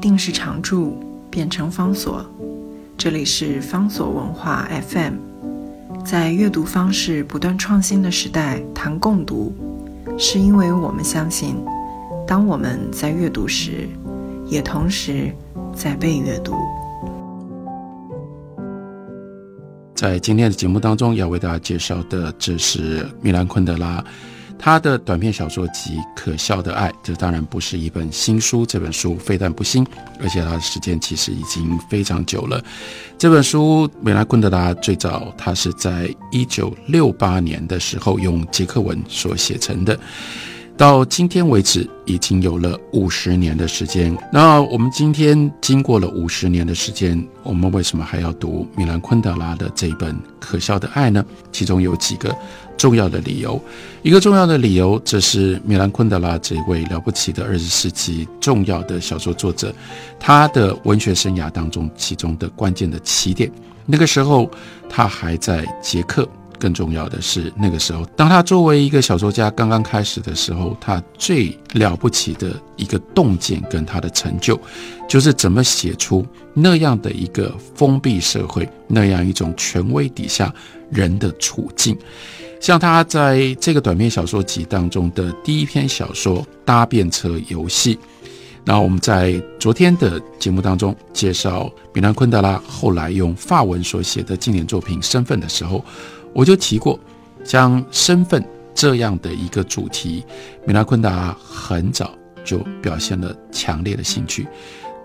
定时常驻变成方所。这里是方所文化 FM，在阅读方式不断创新的时代谈共读，是因为我们相信，当我们在阅读时，也同时在被阅读。在今天的节目当中，要为大家介绍的，这是米兰昆德拉。他的短篇小说集《可笑的爱》，这当然不是一本新书。这本书非但不新，而且它的时间其实已经非常久了。这本书，美拉昆德拉最早他是在一九六八年的时候用捷克文所写成的。到今天为止，已经有了五十年的时间。那我们今天经过了五十年的时间，我们为什么还要读米兰昆德拉的这一本《可笑的爱》呢？其中有几个重要的理由。一个重要的理由，这是米兰昆德拉这位了不起的二十世纪重要的小说作者，他的文学生涯当中其中的关键的起点。那个时候，他还在捷克。更重要的是，那个时候，当他作为一个小说家刚刚开始的时候，他最了不起的一个洞见跟他的成就，就是怎么写出那样的一个封闭社会，那样一种权威底下人的处境。像他在这个短篇小说集当中的第一篇小说《搭便车游戏》，那我们在昨天的节目当中介绍米兰昆德拉后来用法文所写的经典作品《身份》的时候。我就提过，像身份这样的一个主题，米拉昆达很早就表现了强烈的兴趣。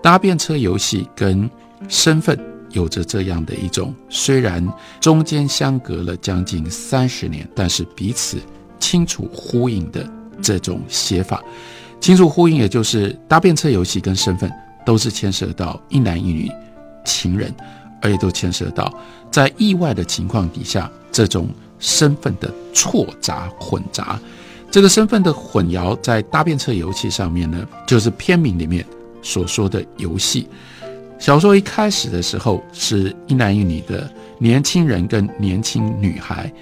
搭便车游戏跟身份有着这样的一种，虽然中间相隔了将近三十年，但是彼此清楚呼应的这种写法。清楚呼应，也就是搭便车游戏跟身份都是牵涉到一男一女情人。而且都牵涉到在意外的情况底下，这种身份的错杂混杂，这个身份的混淆，在搭便车游戏上面呢，就是片名里面所说的游戏。小说一开始的时候是一男一女的年轻人跟年轻女孩，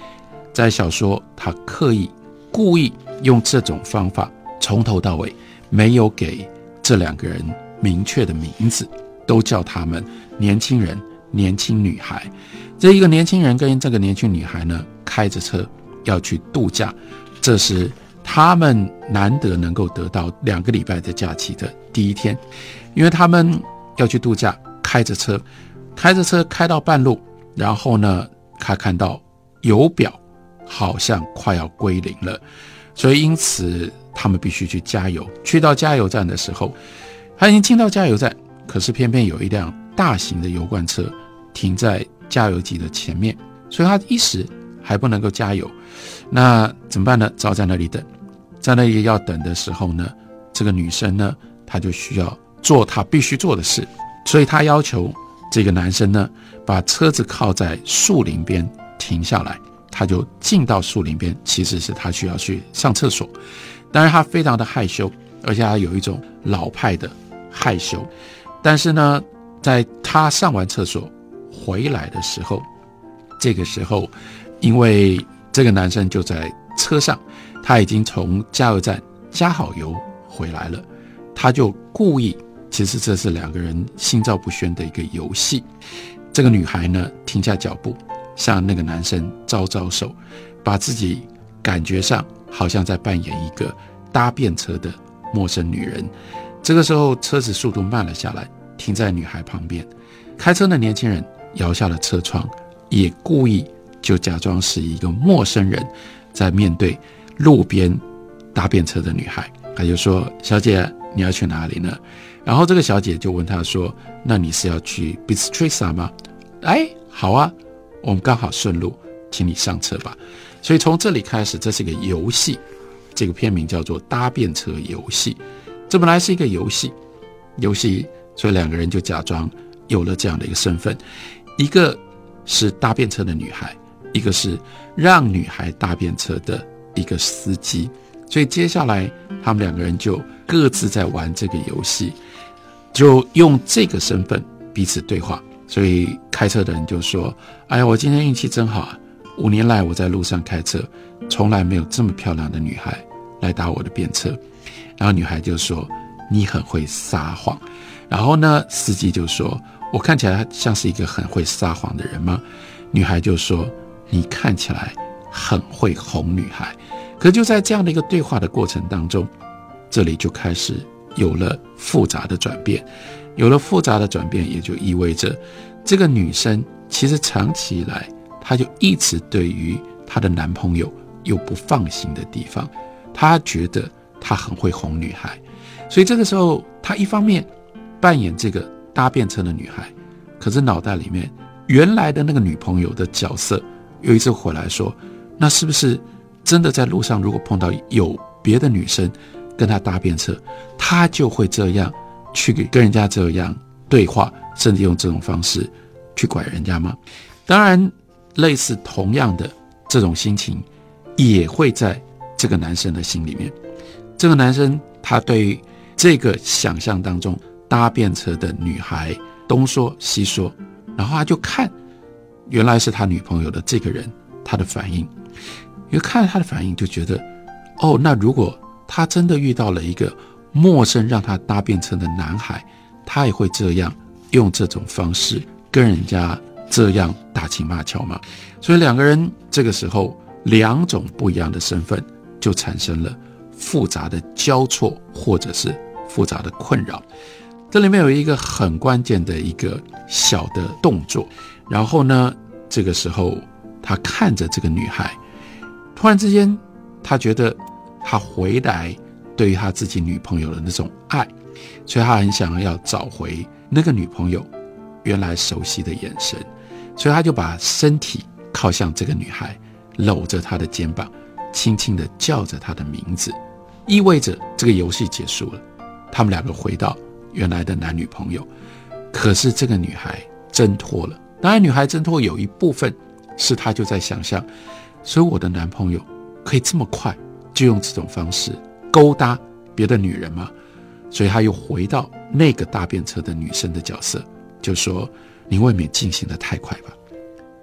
在小说他刻意故意用这种方法，从头到尾没有给这两个人明确的名字，都叫他们年轻人。年轻女孩，这一个年轻人跟这个年轻女孩呢，开着车要去度假，这是他们难得能够得到两个礼拜的假期的第一天，因为他们要去度假，开着车，开着车开到半路，然后呢，他看到油表好像快要归零了，所以因此他们必须去加油。去到加油站的时候，他已经进到加油站，可是偏偏有一辆大型的油罐车。停在加油机的前面，所以他一时还不能够加油。那怎么办呢？只好在那里等。在那里要等的时候呢，这个女生呢，她就需要做她必须做的事，所以她要求这个男生呢，把车子靠在树林边停下来。他就进到树林边，其实是他需要去上厕所。当然，他非常的害羞，而且他有一种老派的害羞。但是呢，在他上完厕所。回来的时候，这个时候，因为这个男生就在车上，他已经从加油站加好油回来了，他就故意，其实这是两个人心照不宣的一个游戏。这个女孩呢，停下脚步，向那个男生招招手，把自己感觉上好像在扮演一个搭便车的陌生女人。这个时候，车子速度慢了下来，停在女孩旁边，开车的年轻人。摇下了车窗，也故意就假装是一个陌生人，在面对路边搭便车的女孩，他就说：“小姐，你要去哪里呢？”然后这个小姐就问他说：“那你是要去 Bistrisa 吗？”哎，好啊，我们刚好顺路，请你上车吧。所以从这里开始，这是一个游戏，这个片名叫做《搭便车游戏》。这本来是一个游戏，游戏，所以两个人就假装有了这样的一个身份。一个是搭便车的女孩，一个是让女孩搭便车的一个司机，所以接下来他们两个人就各自在玩这个游戏，就用这个身份彼此对话。所以开车的人就说：“哎呀，我今天运气真好啊！五年来我在路上开车，从来没有这么漂亮的女孩来搭我的便车。”然后女孩就说：“你很会撒谎。”然后呢，司机就说：“我看起来像是一个很会撒谎的人吗？”女孩就说：“你看起来很会哄女孩。”可就在这样的一个对话的过程当中，这里就开始有了复杂的转变。有了复杂的转变，也就意味着这个女生其实长期以来，她就一直对于她的男朋友有不放心的地方。她觉得他很会哄女孩，所以这个时候，她一方面扮演这个搭便车的女孩，可是脑袋里面原来的那个女朋友的角色，有一次回来说：“那是不是真的在路上，如果碰到有别的女生跟他搭便车，他就会这样？”去跟人家这样对话，甚至用这种方式去拐人家吗？当然，类似同样的这种心情，也会在这个男生的心里面。这个男生他对这个想象当中搭便车的女孩东说西说，然后他就看原来是他女朋友的这个人他的反应，因为看了他的反应就觉得，哦，那如果他真的遇到了一个。陌生让他搭便车的男孩，他也会这样用这种方式跟人家这样打情骂俏吗？所以两个人这个时候两种不一样的身份就产生了复杂的交错，或者是复杂的困扰。这里面有一个很关键的一个小的动作，然后呢，这个时候他看着这个女孩，突然之间他觉得他回来。对于他自己女朋友的那种爱，所以他很想要找回那个女朋友原来熟悉的眼神，所以他就把身体靠向这个女孩，搂着她的肩膀，轻轻地叫着她的名字，意味着这个游戏结束了，他们两个回到原来的男女朋友。可是这个女孩挣脱了，当然女孩挣脱有一部分是她就在想象，所以我的男朋友可以这么快就用这种方式。勾搭别的女人吗？所以他又回到那个搭便车的女生的角色，就说：“你未免进行的太快吧。”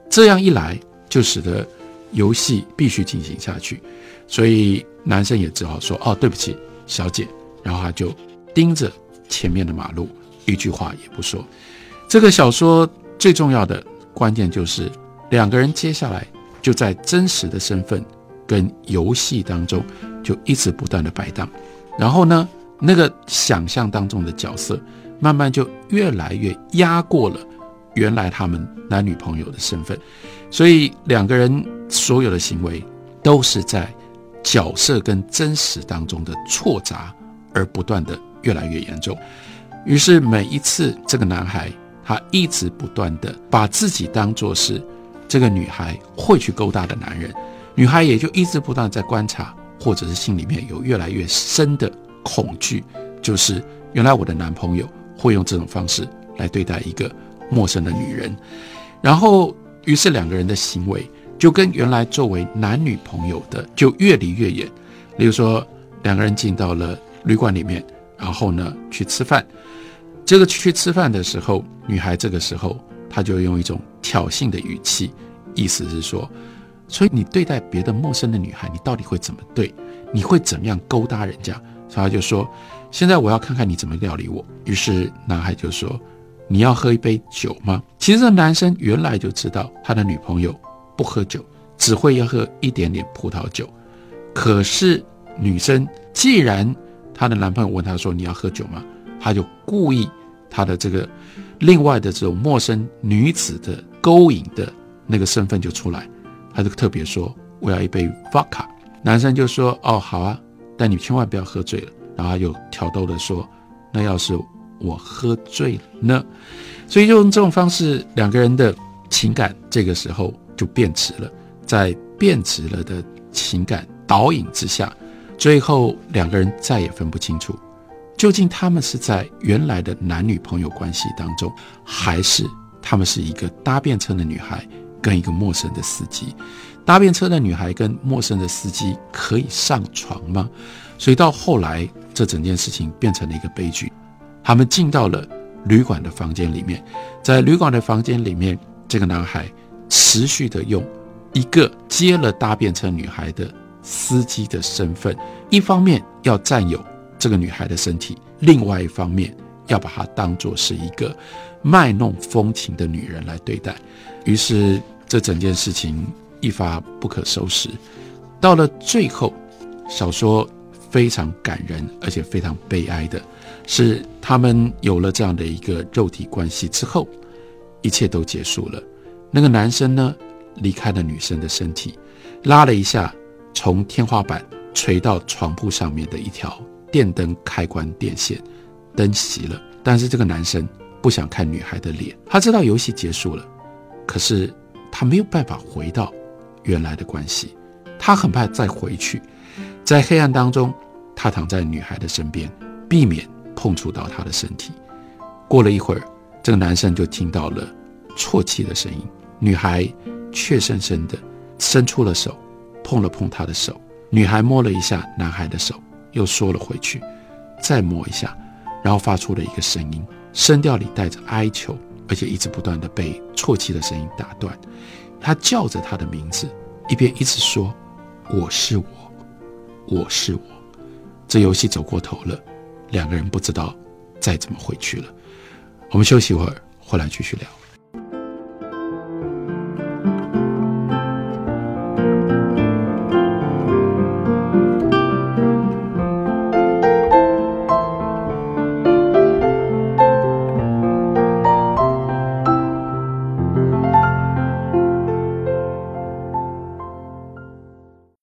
这样一来，就使得游戏必须进行下去。所以男生也只好说：“哦，对不起，小姐。”然后他就盯着前面的马路，一句话也不说。这个小说最重要的关键就是两个人接下来就在真实的身份跟游戏当中。就一直不断的摆荡，然后呢，那个想象当中的角色，慢慢就越来越压过了原来他们男女朋友的身份，所以两个人所有的行为都是在角色跟真实当中的错杂而不断的越来越严重。于是每一次这个男孩他一直不断的把自己当作是这个女孩会去勾搭的男人，女孩也就一直不断在观察。或者是心里面有越来越深的恐惧，就是原来我的男朋友会用这种方式来对待一个陌生的女人，然后于是两个人的行为就跟原来作为男女朋友的就越离越远。例如说，两个人进到了旅馆里面，然后呢去吃饭，这个去吃饭的时候，女孩这个时候她就用一种挑衅的语气，意思是说。所以你对待别的陌生的女孩，你到底会怎么对？你会怎么样勾搭人家？所以就说：“现在我要看看你怎么料理我。”于是男孩就说：“你要喝一杯酒吗？”其实这男生原来就知道他的女朋友不喝酒，只会要喝一点点葡萄酒。可是女生既然她的男朋友问她说：“你要喝酒吗？”她就故意她的这个另外的这种陌生女子的勾引的那个身份就出来。她就特别说：“我要一杯 vodka。”男生就说：“哦，好啊，但你千万不要喝醉了。”然后又挑逗的说：“那要是我喝醉了呢？”所以就用这种方式，两个人的情感这个时候就变质了。在变质了的情感导引之下，最后两个人再也分不清楚，究竟他们是在原来的男女朋友关系当中，还是他们是一个搭便车的女孩。跟一个陌生的司机搭便车的女孩跟陌生的司机可以上床吗？所以到后来，这整件事情变成了一个悲剧。他们进到了旅馆的房间里面，在旅馆的房间里面，这个男孩持续的用一个接了搭便车女孩的司机的身份，一方面要占有这个女孩的身体，另外一方面要把她当作是一个卖弄风情的女人来对待。于是，这整件事情一发不可收拾。到了最后，小说非常感人，而且非常悲哀的是，他们有了这样的一个肉体关系之后，一切都结束了。那个男生呢，离开了女生的身体，拉了一下从天花板垂到床铺上面的一条电灯开关电线，灯熄了。但是这个男生不想看女孩的脸，他知道游戏结束了，可是他没有办法回到原来的关系。他很怕再回去，在黑暗当中，他躺在女孩的身边，避免碰触到她的身体。过了一会儿，这个男生就听到了啜泣的声音。女孩怯生生的伸出了手，碰了碰他的手。女孩摸了一下男孩的手，又缩了回去，再摸一下，然后发出了一个声音，声调里带着哀求，而且一直不断的被啜泣的声音打断。他叫着他的名字，一边一直说。我是我，我是我。这游戏走过头了，两个人不知道再怎么回去了。我们休息一会儿，回来继续聊。